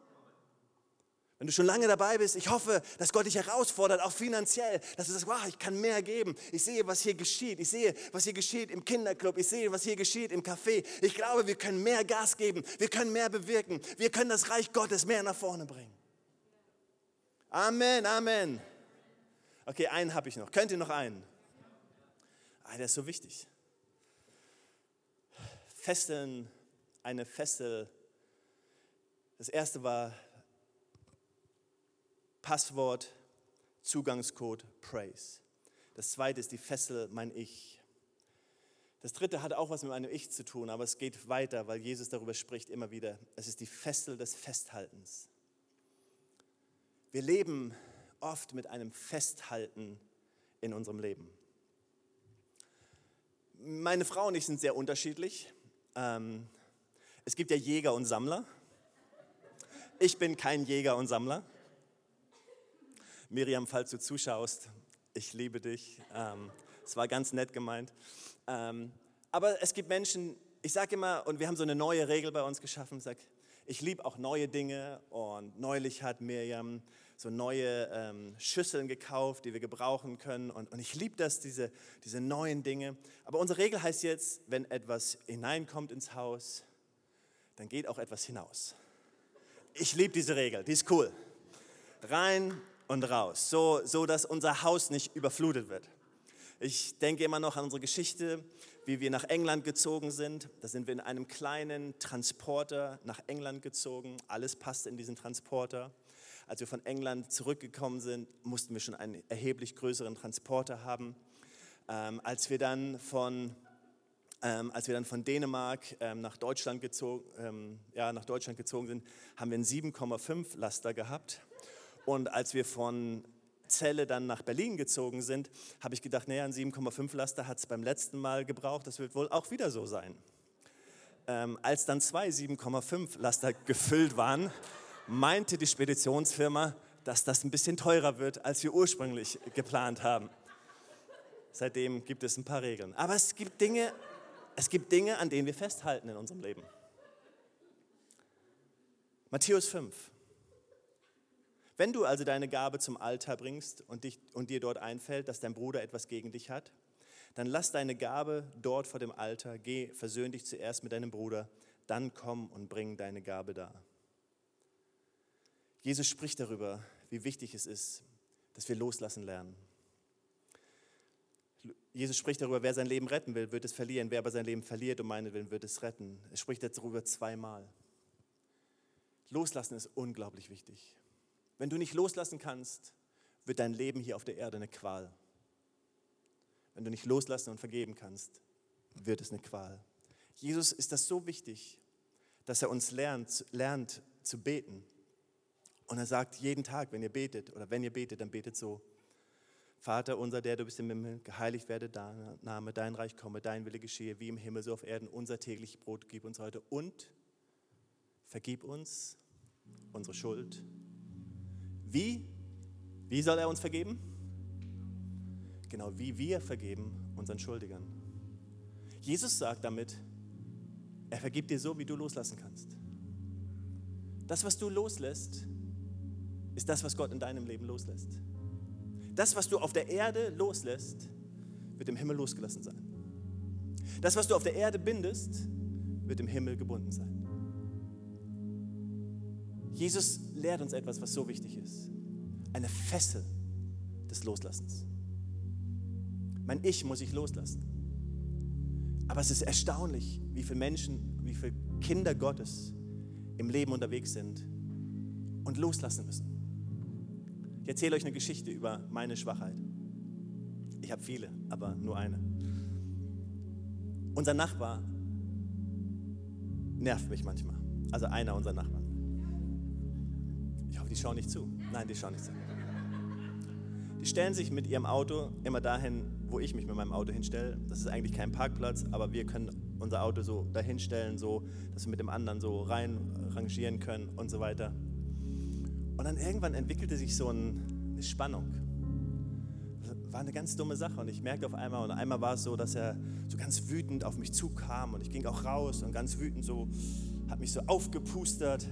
S2: Wenn du schon lange dabei bist, ich hoffe, dass Gott dich herausfordert, auch finanziell, dass du sagst, wow, ich kann mehr geben. Ich sehe, was hier geschieht. Ich sehe, was hier geschieht im Kinderclub. Ich sehe, was hier geschieht im Café. Ich glaube, wir können mehr Gas geben. Wir können mehr bewirken. Wir können das Reich Gottes mehr nach vorne bringen. Amen, Amen. Okay, einen habe ich noch. Könnt ihr noch einen? Ah, der ist so wichtig. Fesseln, eine Fessel Das erste war Passwort, Zugangscode, Praise. Das zweite ist die Fessel, mein Ich. Das dritte hat auch was mit meinem Ich zu tun, aber es geht weiter, weil Jesus darüber spricht immer wieder. Es ist die Fessel des Festhaltens. Wir leben oft mit einem Festhalten in unserem Leben. Meine Frau und ich sind sehr unterschiedlich. Ähm, es gibt ja Jäger und Sammler. Ich bin kein Jäger und Sammler. Miriam, falls du zuschaust, ich liebe dich. Ähm, es war ganz nett gemeint. Ähm, aber es gibt Menschen, ich sage immer, und wir haben so eine neue Regel bei uns geschaffen, ich sage, ich liebe auch neue Dinge und neulich hat Miriam so neue ähm, Schüsseln gekauft, die wir gebrauchen können und, und ich liebe das, diese, diese neuen Dinge. Aber unsere Regel heißt jetzt, wenn etwas hineinkommt ins Haus, dann geht auch etwas hinaus. Ich liebe diese Regel, die ist cool. Rein und raus, so, so dass unser Haus nicht überflutet wird. Ich denke immer noch an unsere Geschichte, wie wir nach England gezogen sind. Da sind wir in einem kleinen Transporter nach England gezogen. Alles passte in diesen Transporter. Als wir von England zurückgekommen sind, mussten wir schon einen erheblich größeren Transporter haben. Ähm, als, wir dann von, ähm, als wir dann von Dänemark ähm, nach, Deutschland gezogen, ähm, ja, nach Deutschland gezogen sind, haben wir einen 7,5 Laster gehabt. Und als wir von Zelle dann nach Berlin gezogen sind, habe ich gedacht, naja, ein 7,5 Laster hat es beim letzten Mal gebraucht, das wird wohl auch wieder so sein. Ähm, als dann zwei 7,5 Laster gefüllt waren, meinte die Speditionsfirma, dass das ein bisschen teurer wird, als wir ursprünglich geplant haben. Seitdem gibt es ein paar Regeln. Aber es gibt Dinge, es gibt Dinge, an denen wir festhalten in unserem Leben. Matthäus 5. Wenn du also deine Gabe zum Altar bringst und, dich, und dir dort einfällt, dass dein Bruder etwas gegen dich hat, dann lass deine Gabe dort vor dem Altar, geh, versöhn dich zuerst mit deinem Bruder, dann komm und bring deine Gabe da. Jesus spricht darüber, wie wichtig es ist, dass wir loslassen lernen. Jesus spricht darüber, wer sein Leben retten will, wird es verlieren. Wer aber sein Leben verliert um meinen Willen, wird es retten. Er spricht darüber zweimal. Loslassen ist unglaublich wichtig. Wenn du nicht loslassen kannst, wird dein Leben hier auf der Erde eine Qual. Wenn du nicht loslassen und vergeben kannst, wird es eine Qual. Jesus ist das so wichtig, dass er uns lernt, lernt zu beten. Und er sagt jeden Tag, wenn ihr betet oder wenn ihr betet, dann betet so. Vater unser, der du bist im Himmel, geheiligt werde dein Name, dein Reich komme, dein Wille geschehe, wie im Himmel, so auf Erden. Unser täglich Brot gib uns heute und vergib uns unsere Schuld, wie? Wie soll er uns vergeben? Genau wie wir vergeben unseren Schuldigern. Jesus sagt damit, er vergibt dir so, wie du loslassen kannst. Das, was du loslässt, ist das, was Gott in deinem Leben loslässt. Das, was du auf der Erde loslässt, wird im Himmel losgelassen sein. Das, was du auf der Erde bindest, wird im Himmel gebunden sein. Jesus lehrt uns etwas, was so wichtig ist. Eine Fessel des Loslassens. Mein Ich muss ich loslassen. Aber es ist erstaunlich, wie viele Menschen, wie viele Kinder Gottes im Leben unterwegs sind und loslassen müssen. Ich erzähle euch eine Geschichte über meine Schwachheit. Ich habe viele, aber nur eine. Unser Nachbar nervt mich manchmal. Also einer unserer Nachbarn. Die schauen nicht zu. Nein, die schauen nicht zu. Die stellen sich mit ihrem Auto immer dahin, wo ich mich mit meinem Auto hinstelle. Das ist eigentlich kein Parkplatz, aber wir können unser Auto so dahin stellen, so, dass wir mit dem anderen so rein rangieren können und so weiter. Und dann irgendwann entwickelte sich so eine Spannung. War eine ganz dumme Sache und ich merkte auf einmal, und einmal war es so, dass er so ganz wütend auf mich zukam und ich ging auch raus und ganz wütend so, hat mich so aufgepustert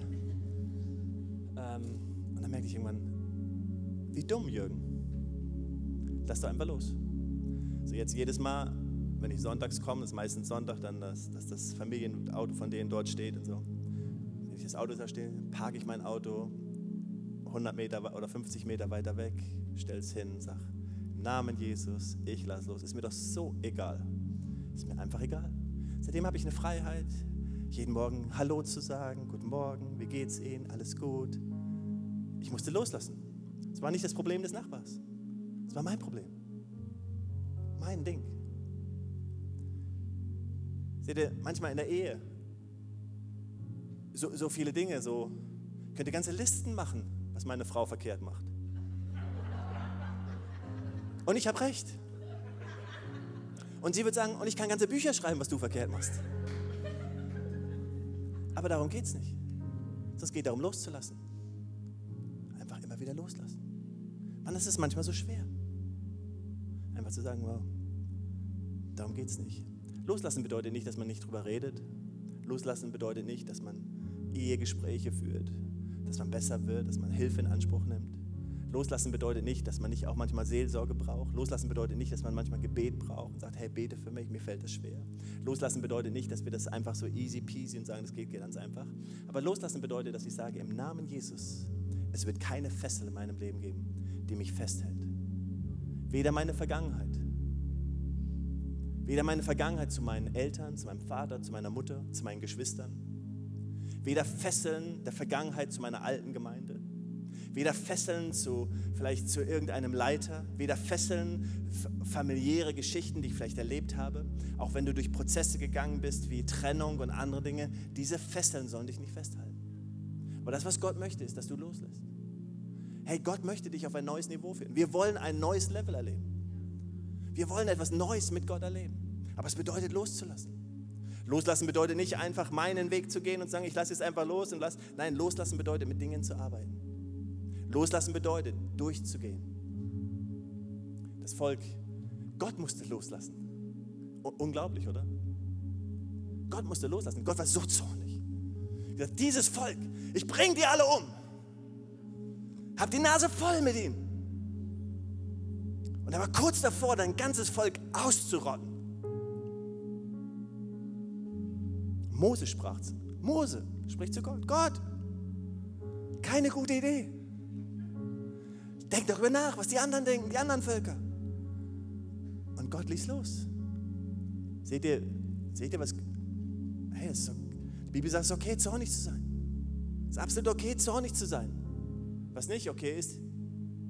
S2: dann merkte ich irgendwann, wie dumm, Jürgen. Lass doch einfach los. So jetzt jedes Mal, wenn ich sonntags komme, das ist meistens Sonntag, dann dass, dass das Familienauto von denen dort steht und so. Wenn ich das Auto da stehe, parke ich mein Auto 100 Meter oder 50 Meter weiter weg, stelle es hin, sag, Namen Jesus, ich lass los. Ist mir doch so egal. Ist mir einfach egal. Seitdem habe ich eine Freiheit, jeden Morgen Hallo zu sagen, guten Morgen, wie geht's Ihnen, alles gut. Ich musste loslassen. Es war nicht das Problem des Nachbars. Es war mein Problem. Mein Ding. Seht ihr, manchmal in der Ehe, so, so viele Dinge, so, könnt ihr ganze Listen machen, was meine Frau verkehrt macht. Und ich habe recht. Und sie wird sagen, und ich kann ganze Bücher schreiben, was du verkehrt machst. Aber darum geht es nicht. Es geht darum, loszulassen. Wieder loslassen. Mann, das ist manchmal so schwer. Einfach zu sagen, wow, darum geht es nicht. Loslassen bedeutet nicht, dass man nicht drüber redet. Loslassen bedeutet nicht, dass man Ehegespräche führt, dass man besser wird, dass man Hilfe in Anspruch nimmt. Loslassen bedeutet nicht, dass man nicht auch manchmal Seelsorge braucht. Loslassen bedeutet nicht, dass man manchmal Gebet braucht und sagt, hey, bete für mich, mir fällt das schwer. Loslassen bedeutet nicht, dass wir das einfach so easy peasy und sagen, das geht ganz einfach. Aber loslassen bedeutet, dass ich sage, im Namen Jesus, es wird keine Fessel in meinem Leben geben, die mich festhält. Weder meine Vergangenheit, weder meine Vergangenheit zu meinen Eltern, zu meinem Vater, zu meiner Mutter, zu meinen Geschwistern, weder Fesseln der Vergangenheit zu meiner alten Gemeinde, Weder Fesseln zu vielleicht zu irgendeinem Leiter, weder Fesseln familiäre Geschichten, die ich vielleicht erlebt habe, auch wenn du durch Prozesse gegangen bist wie Trennung und andere Dinge, diese Fesseln sollen dich nicht festhalten. Aber das, was Gott möchte, ist, dass du loslässt. Hey, Gott möchte dich auf ein neues Niveau führen. Wir wollen ein neues Level erleben. Wir wollen etwas Neues mit Gott erleben. Aber es bedeutet loszulassen. Loslassen bedeutet nicht einfach meinen Weg zu gehen und sagen, ich lasse jetzt einfach los und lass. Nein, loslassen bedeutet mit Dingen zu arbeiten. Loslassen bedeutet, durchzugehen. Das Volk, Gott musste loslassen. Unglaublich, oder? Gott musste loslassen. Gott war so zornig. Dieses Volk, ich bringe die alle um. Hab die Nase voll mit ihnen. Und er war kurz davor, dein ganzes Volk auszurotten. Mose sprach zu. Mose spricht zu Gott. Gott, keine gute Idee. Denk darüber nach, was die anderen denken, die anderen Völker. Und Gott ließ los. Seht ihr, seht ihr was? Hey, so, die Bibel sagt, es ist okay, zornig zu sein. Es ist absolut okay, zornig zu sein. Was nicht okay ist,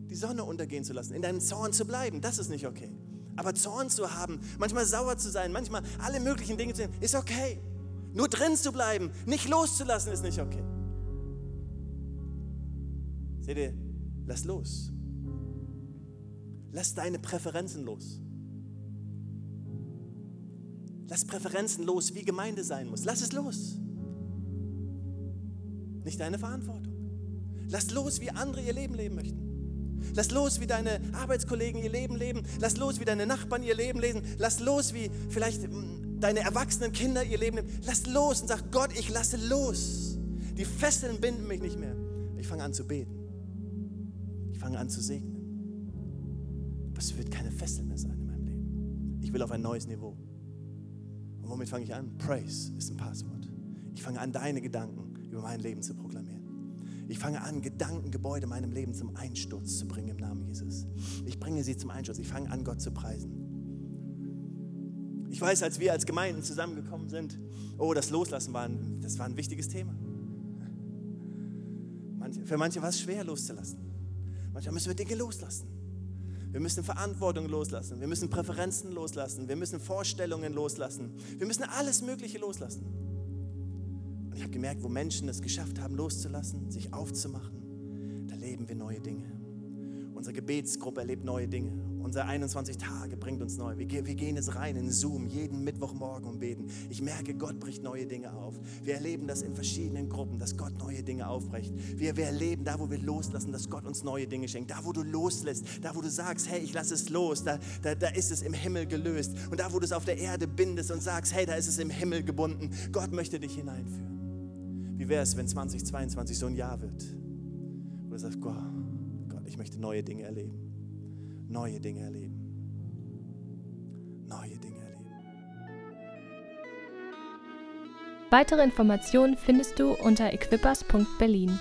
S2: die Sonne untergehen zu lassen, in deinem Zorn zu bleiben, das ist nicht okay. Aber Zorn zu haben, manchmal sauer zu sein, manchmal alle möglichen Dinge zu tun, ist okay. Nur drin zu bleiben, nicht loszulassen, ist nicht okay. Seht ihr, Lass los. Lass deine Präferenzen los. Lass Präferenzen los, wie Gemeinde sein muss. Lass es los. Nicht deine Verantwortung. Lass los, wie andere ihr Leben leben möchten. Lass los, wie deine Arbeitskollegen ihr Leben leben. Lass los, wie deine Nachbarn ihr Leben lesen. Lass los, wie vielleicht hm, deine erwachsenen Kinder ihr Leben leben. Lass los und sag, Gott, ich lasse los. Die Fesseln binden mich nicht mehr. Ich fange an zu beten fange an zu segnen. Es wird keine Fesseln mehr sein in meinem Leben. Ich will auf ein neues Niveau. Und womit fange ich an? Praise ist ein Passwort. Ich fange an, deine Gedanken über mein Leben zu proklamieren. Ich fange an, Gedankengebäude meinem Leben zum Einsturz zu bringen im Namen Jesus. Ich bringe sie zum Einsturz. Ich fange an, Gott zu preisen. Ich weiß, als wir als Gemeinden zusammengekommen sind, oh, das Loslassen war ein, das war ein wichtiges Thema. für manche war es schwer loszulassen. Manchmal müssen wir Dinge loslassen. Wir müssen Verantwortung loslassen. Wir müssen Präferenzen loslassen. Wir müssen Vorstellungen loslassen. Wir müssen alles Mögliche loslassen. Ich habe gemerkt, wo Menschen es geschafft haben, loszulassen, sich aufzumachen, da leben wir neue Dinge. Unsere Gebetsgruppe erlebt neue Dinge. Unser 21 Tage bringt uns neu. Wir, wir gehen jetzt rein in Zoom jeden Mittwochmorgen und beten. Ich merke, Gott bricht neue Dinge auf. Wir erleben das in verschiedenen Gruppen, dass Gott neue Dinge aufbricht. Wir, wir erleben da, wo wir loslassen, dass Gott uns neue Dinge schenkt. Da, wo du loslässt, da, wo du sagst, hey, ich lasse es los, da, da, da ist es im Himmel gelöst. Und da, wo du es auf der Erde bindest und sagst, hey, da ist es im Himmel gebunden. Gott möchte dich hineinführen. Wie wäre es, wenn 2022 so ein Jahr wird, wo du sagst, Gott, ich möchte neue Dinge erleben. Neue Dinge erleben. Neue Dinge erleben.
S1: Weitere Informationen findest du unter equippers.berlin.